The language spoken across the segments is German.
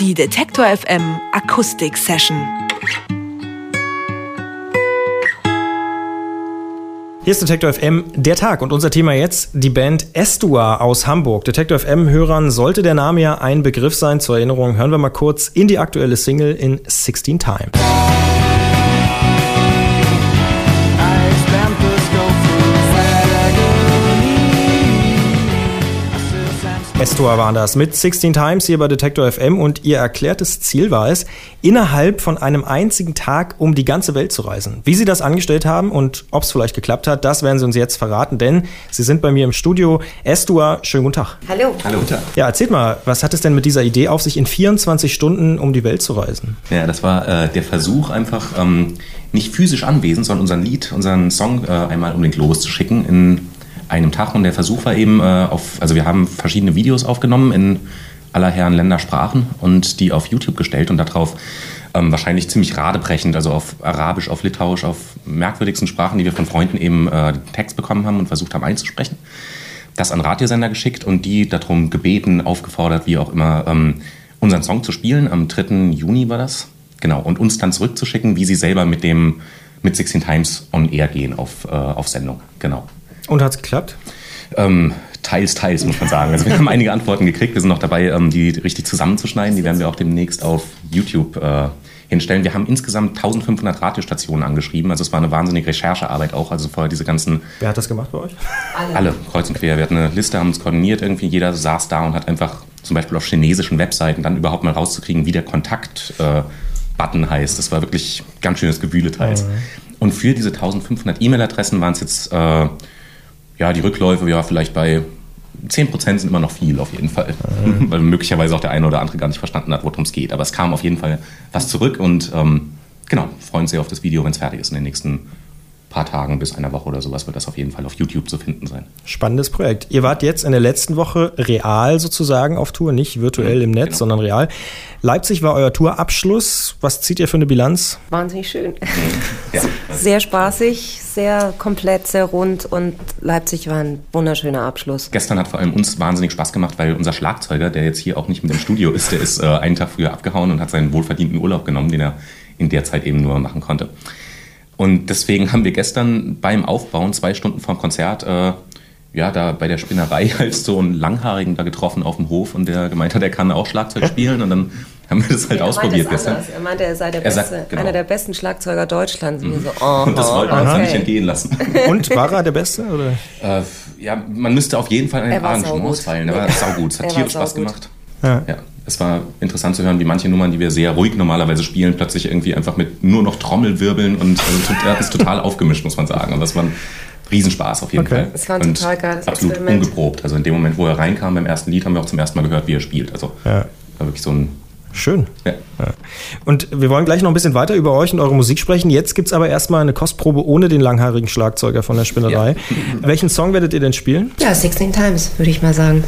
Die Detektor FM Akustik Session. Hier ist Detektor FM der Tag und unser Thema jetzt die Band Estua aus Hamburg. Detektor FM-Hörern sollte der Name ja ein Begriff sein. Zur Erinnerung hören wir mal kurz in die aktuelle Single in 16 Times. Estor war das mit 16 Times hier bei Detector FM und ihr erklärtes Ziel war es, innerhalb von einem einzigen Tag um die ganze Welt zu reisen. Wie sie das angestellt haben und ob es vielleicht geklappt hat, das werden sie uns jetzt verraten, denn sie sind bei mir im Studio. Estua, schönen guten Tag. Hallo. Hallo. Ja, erzählt mal, was hat es denn mit dieser Idee auf sich, in 24 Stunden um die Welt zu reisen? Ja, das war äh, der Versuch einfach, ähm, nicht physisch anwesend, sondern unseren Lied, unseren Song äh, einmal um den Globus zu schicken in einem Tag und der Versuch war eben äh, auf, also wir haben verschiedene Videos aufgenommen in aller Herren Ländersprachen und die auf YouTube gestellt und darauf ähm, wahrscheinlich ziemlich radebrechend, also auf Arabisch, auf Litauisch, auf merkwürdigsten Sprachen, die wir von Freunden eben äh, Text bekommen haben und versucht haben einzusprechen. Das an Radiosender geschickt und die darum gebeten, aufgefordert, wie auch immer, ähm, unseren Song zu spielen. Am 3. Juni war das. Genau. Und uns dann zurückzuschicken, wie sie selber mit dem mit 16 Times on Air gehen auf, äh, auf Sendung. Genau. Und hat es geklappt? Ähm, teils, teils, muss man sagen. Also wir haben einige Antworten gekriegt. Wir sind noch dabei, ähm, die richtig zusammenzuschneiden. Die werden wir auch demnächst auf YouTube äh, hinstellen. Wir haben insgesamt 1500 Radiostationen angeschrieben. Also es war eine wahnsinnige Recherchearbeit auch. Also vorher diese ganzen... Wer hat das gemacht bei euch? Alle. Alle, kreuz und quer. Wir hatten eine Liste, haben uns koordiniert. Irgendwie jeder saß da und hat einfach zum Beispiel auf chinesischen Webseiten dann überhaupt mal rauszukriegen, wie der Kontakt-Button äh, heißt. Das war wirklich ganz schönes Gewühle teils. Mhm. Und für diese 1500 E-Mail-Adressen waren es jetzt... Äh, ja, die Rückläufe, ja, vielleicht bei 10% sind immer noch viel auf jeden Fall. Mhm. Weil möglicherweise auch der eine oder andere gar nicht verstanden hat, worum es geht. Aber es kam auf jeden Fall was zurück und ähm, genau, freuen uns sehr auf das Video, wenn es fertig ist in den nächsten paar Tagen bis einer Woche oder sowas wird das auf jeden Fall auf YouTube zu finden sein. Spannendes Projekt. Ihr wart jetzt in der letzten Woche real sozusagen auf Tour, nicht virtuell im Netz, genau. sondern real. Leipzig war euer Tourabschluss. Was zieht ihr für eine Bilanz? Wahnsinnig schön. Ja. Sehr spaßig, sehr komplett, sehr rund und Leipzig war ein wunderschöner Abschluss. Gestern hat vor allem uns wahnsinnig Spaß gemacht, weil unser Schlagzeuger, der jetzt hier auch nicht mit im Studio ist, der ist äh, einen Tag früher abgehauen und hat seinen wohlverdienten Urlaub genommen, den er in der Zeit eben nur machen konnte. Und deswegen haben wir gestern beim Aufbauen, zwei Stunden vor dem Konzert, äh, ja, da bei der Spinnerei halt so einen Langhaarigen da getroffen auf dem Hof und der gemeint hat, er kann auch Schlagzeug spielen und dann haben wir das halt ja, ausprobiert gestern. Er meinte, er sei der er beste, sagt, genau. einer der besten Schlagzeuger Deutschlands. Mhm. So, oh, und das wollten wir uns nicht entgehen lassen. Und war er der Beste? Oder? Äh, ja, man müsste auf jeden Fall an den Arrangements feilen. Er war saugut, es hat tierisch Spaß gemacht. Ja. ja es war interessant zu hören, wie manche Nummern, die wir sehr ruhig normalerweise spielen, plötzlich irgendwie einfach mit nur noch Trommelwirbeln und also, hat es total aufgemischt, muss man sagen. Aber es war ein Riesenspaß auf jeden okay. Fall. Es war ein und total geiles Absolut Experiment. ungeprobt. Also in dem Moment, wo er reinkam beim ersten Lied, haben wir auch zum ersten Mal gehört, wie er spielt. Also ja. war wirklich so ein Schön. Ja. Ja. Und wir wollen gleich noch ein bisschen weiter über euch und eure Musik sprechen. Jetzt gibt es aber erstmal eine Kostprobe ohne den langhaarigen Schlagzeuger von der Spinnerei. Ja. Welchen Song werdet ihr denn spielen? Ja, 16 Times, würde ich mal sagen.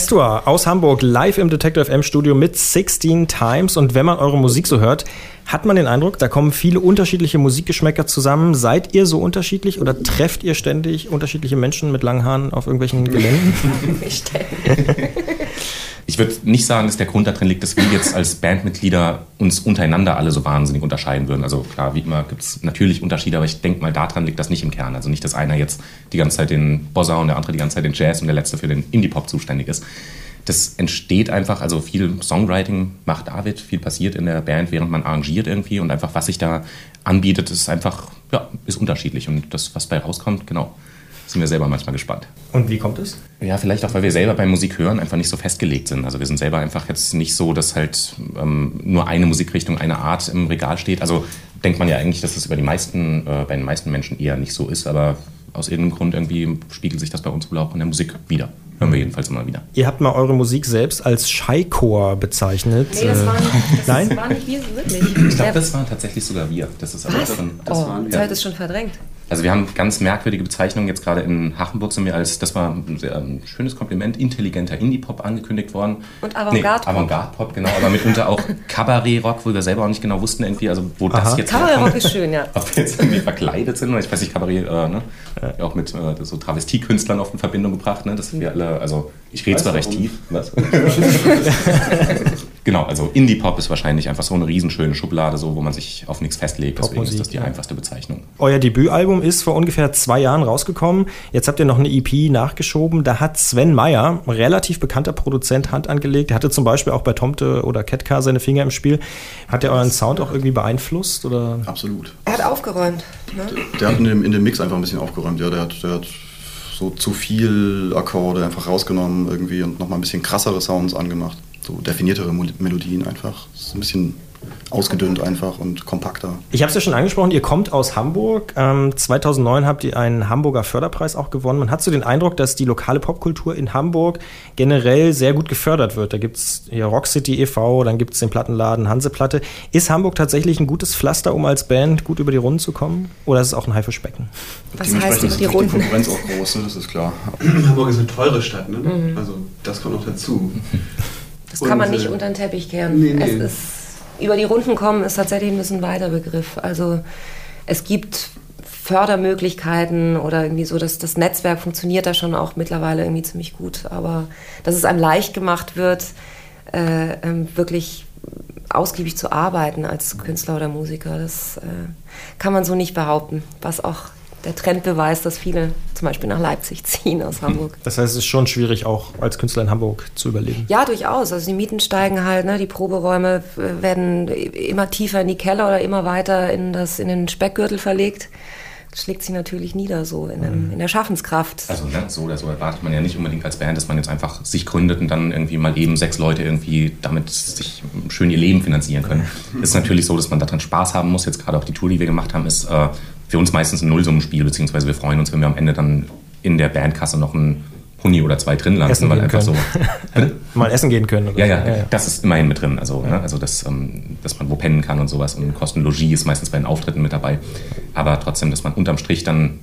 Estua aus Hamburg live im Detector FM Studio mit 16 Times. Und wenn man eure Musik so hört, hat man den Eindruck, da kommen viele unterschiedliche Musikgeschmäcker zusammen. Seid ihr so unterschiedlich oder trefft ihr ständig unterschiedliche Menschen mit langen Haaren auf irgendwelchen Geländen? Ich würde nicht sagen, dass der Grund darin liegt, dass wir jetzt als Bandmitglieder uns untereinander alle so wahnsinnig unterscheiden würden. Also klar, wie immer gibt es natürlich Unterschiede, aber ich denke mal, daran liegt das nicht im Kern. Also nicht, dass einer jetzt die ganze Zeit den Bossa und der andere die ganze Zeit den Jazz und der letzte für den Indie-Pop zuständig ist. Das entsteht einfach, also viel Songwriting macht David, viel passiert in der Band, während man arrangiert irgendwie und einfach, was sich da anbietet, ist einfach, ja, ist unterschiedlich und das, was bei rauskommt, genau sind wir selber manchmal gespannt. Und wie kommt es? Ja, vielleicht auch, weil wir selber beim Musik hören einfach nicht so festgelegt sind. Also wir sind selber einfach jetzt nicht so, dass halt ähm, nur eine Musikrichtung, eine Art im Regal steht. Also denkt man ja eigentlich, dass das über die meisten, äh, bei den meisten Menschen eher nicht so ist, aber aus irgendeinem Grund irgendwie spiegelt sich das bei uns wohl auch in der Musik wieder. Hören wir jedenfalls immer wieder. Ihr habt mal eure Musik selbst als Scheichor bezeichnet. Nee, das war nicht, das Nein? war nicht wir wirklich. Ich glaube, das waren tatsächlich sogar wir. Das ist aber Was? drin. Oh, waren wir. Zeit ist schon verdrängt. Also wir haben ganz merkwürdige Bezeichnungen. Jetzt gerade in Hachenburg sind wir als, das war ein sehr ein schönes Kompliment, intelligenter Indie-Pop angekündigt worden. Und Avantgarde-Pop. Nee, Avantgarde-Pop, genau. Aber mitunter auch Kabarett-Rock, wo wir selber auch nicht genau wussten irgendwie, also wo Aha. das jetzt Kabarett-Rock ist schön, ja. Ob wir jetzt irgendwie verkleidet sind oder ich weiß nicht, Kabarett, äh, ne? Ja, auch mit äh, so Travestiekünstlern oft in Verbindung gebracht, ne? Das sind wir alle, also ich rede zwar recht warum? tief. Was? genau, also Indie-Pop ist wahrscheinlich einfach so eine riesenschöne Schublade, so, wo man sich auf nichts festlegt. Deswegen Popmusik, ist das die ja. einfachste Bezeichnung. Euer Debütalbum ist vor ungefähr zwei Jahren rausgekommen. Jetzt habt ihr noch eine EP nachgeschoben. Da hat Sven Meyer, relativ bekannter Produzent, Hand angelegt. Er hatte zum Beispiel auch bei Tomte oder Ketka seine Finger im Spiel. Hat er euren Sound auch irgendwie beeinflusst? Oder? Absolut. Er hat aufgeräumt. Ne? Der hat in dem, in dem Mix einfach ein bisschen aufgeräumt. Ja, der hat, der hat so zu viel Akkorde einfach rausgenommen irgendwie und nochmal ein bisschen krassere Sounds angemacht. So definiertere Melodien einfach. Es ist ein bisschen ausgedünnt einfach und kompakter. Ich habe es ja schon angesprochen, ihr kommt aus Hamburg. Ähm, 2009 habt ihr einen Hamburger Förderpreis auch gewonnen. Man hat so den Eindruck, dass die lokale Popkultur in Hamburg generell sehr gut gefördert wird. Da gibt es hier Rock City e.V., dann gibt es den Plattenladen Hanseplatte. Ist Hamburg tatsächlich ein gutes Pflaster, um als Band gut über die Runden zu kommen? Oder ist es auch ein Haifischbecken? Was heißt über ist die Runden? Konkurrenz auch groß, ne? das ist klar. Hamburg ist eine teure Stadt, ne? Mhm. Also das kommt noch dazu. Das kann man Und, nicht äh, unter den Teppich kehren. nee, nee. Es ist, über die Runden kommen ist tatsächlich ein bisschen weiter Begriff. Also es gibt Fördermöglichkeiten oder irgendwie so, dass das Netzwerk funktioniert da schon auch mittlerweile irgendwie ziemlich gut. Aber dass es einem leicht gemacht wird, äh, ähm, wirklich ausgiebig zu arbeiten als Künstler oder Musiker, das äh, kann man so nicht behaupten. Was auch der Trend beweist, dass viele zum Beispiel nach Leipzig ziehen aus Hamburg. Das heißt, es ist schon schwierig, auch als Künstler in Hamburg zu überleben. Ja, durchaus. Also die Mieten steigen halt, ne? die Proberäume äh, werden immer tiefer in die Keller oder immer weiter in, das, in den Speckgürtel verlegt. Das schlägt sich natürlich nieder so in, dem, in der Schaffenskraft. Also ne, so oder so erwartet man ja nicht unbedingt als Band, dass man jetzt einfach sich gründet und dann irgendwie mal eben sechs Leute irgendwie damit sich schön ihr Leben finanzieren können. ist natürlich so, dass man daran Spaß haben muss. Jetzt gerade auch die Tour, die wir gemacht haben, ist äh, für uns meistens ein Nullsummenspiel, beziehungsweise wir freuen uns, wenn wir am Ende dann in der Bandkasse noch ein Pony oder zwei drin lassen, Essen weil einfach so. können. Mal essen gehen können. Oder Ja, so. ja, das ist immerhin mit drin. Also, ne? also dass, ähm, dass man wo pennen kann und sowas. Und Kosten Logis ist meistens bei den Auftritten mit dabei. Aber trotzdem, dass man unterm Strich dann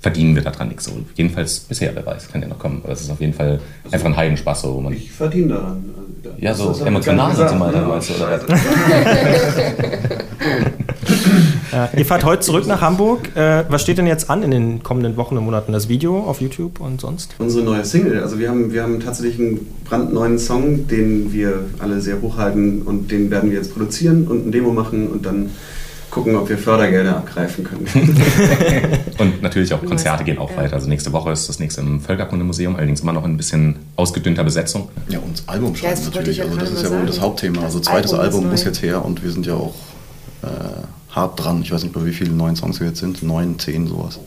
verdienen wir daran nichts. So, jedenfalls bisher, wer weiß, kann ja noch kommen. Aber es ist auf jeden Fall einfach ein Heidenspaß, so, wo man. Ich verdiene daran. Also, Ja, so das emotional sind sie mal dann, ne? weißt du, Ja, ihr fahrt heute zurück nach Hamburg. Äh, was steht denn jetzt an in den kommenden Wochen und Monaten? Das Video auf YouTube und sonst? Unsere neue Single. Also wir haben, wir haben tatsächlich einen brandneuen Song, den wir alle sehr hochhalten und den werden wir jetzt produzieren und ein Demo machen und dann gucken, ob wir Fördergelder abgreifen können. Und natürlich auch Konzerte gehen auch Ja. weiter. Also nächste Woche ist das nächste im Völkerkundemuseum, allerdings immer noch in ein bisschen ausgedünnter Besetzung. Ja, und das Album Ja, schreiben das wollte natürlich. ich ja Also das ist ja wohl das. Hauptthema. Also Das zweites Album ist Album muss jetzt her und wir sind ja auch äh, hart dran. Ich weiß nicht, bei wie vielen neuen Songs wir jetzt sind. Neun, zehn, sowas.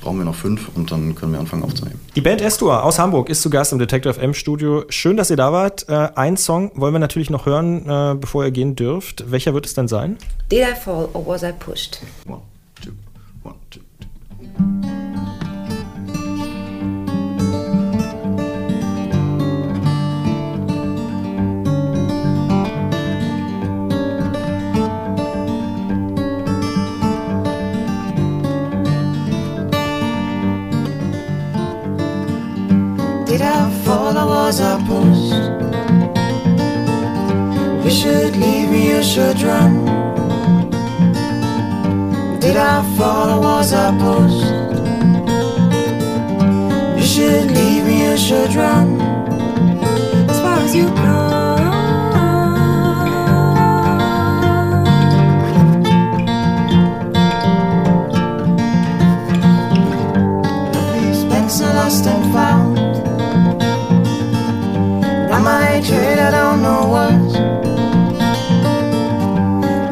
Brauchen wir noch fünf und dann können wir anfangen aufzunehmen. Die Band Estua aus Hamburg ist zu Gast im Detective FM Studio. Schön, dass ihr da wart. Äh, ein Song wollen wir natürlich noch hören, äh, bevor ihr gehen dürft. Welcher wird es denn sein? Did I fall or was I pushed? One, was I post. You should leave me, you should run. Did I fall was I post? You should leave me, you should run. As far as you go. Lost and found hatred I don't know what.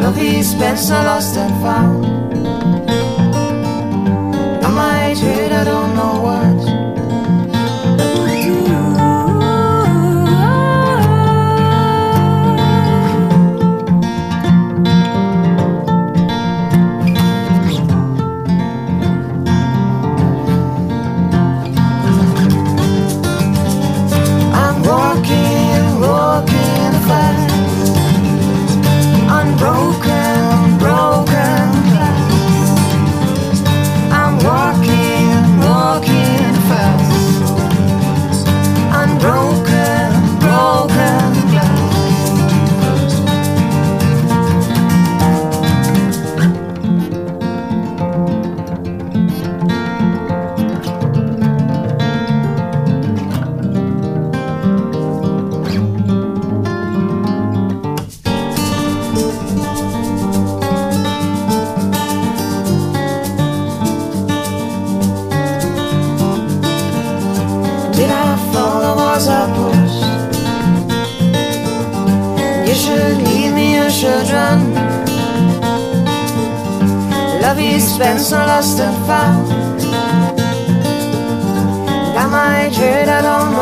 Love is spends, I lost and found. been so lost and found. Got my head out on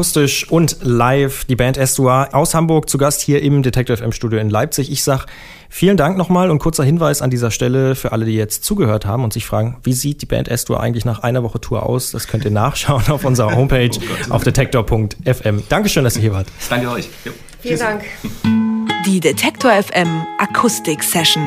Akustisch und live die Band Estua aus Hamburg zu Gast hier im Detective FM Studio in Leipzig. Ich sag vielen Dank nochmal und kurzer Hinweis an dieser Stelle für alle, die jetzt zugehört haben und sich fragen, wie sieht die Band Estua eigentlich nach einer Woche Tour aus? Das könnt ihr nachschauen auf unserer Homepage auf detektor.fm. Dankeschön, dass ihr hier wart. Danke euch. Jo. Vielen Dank. Die Detektor FM Akustik Session.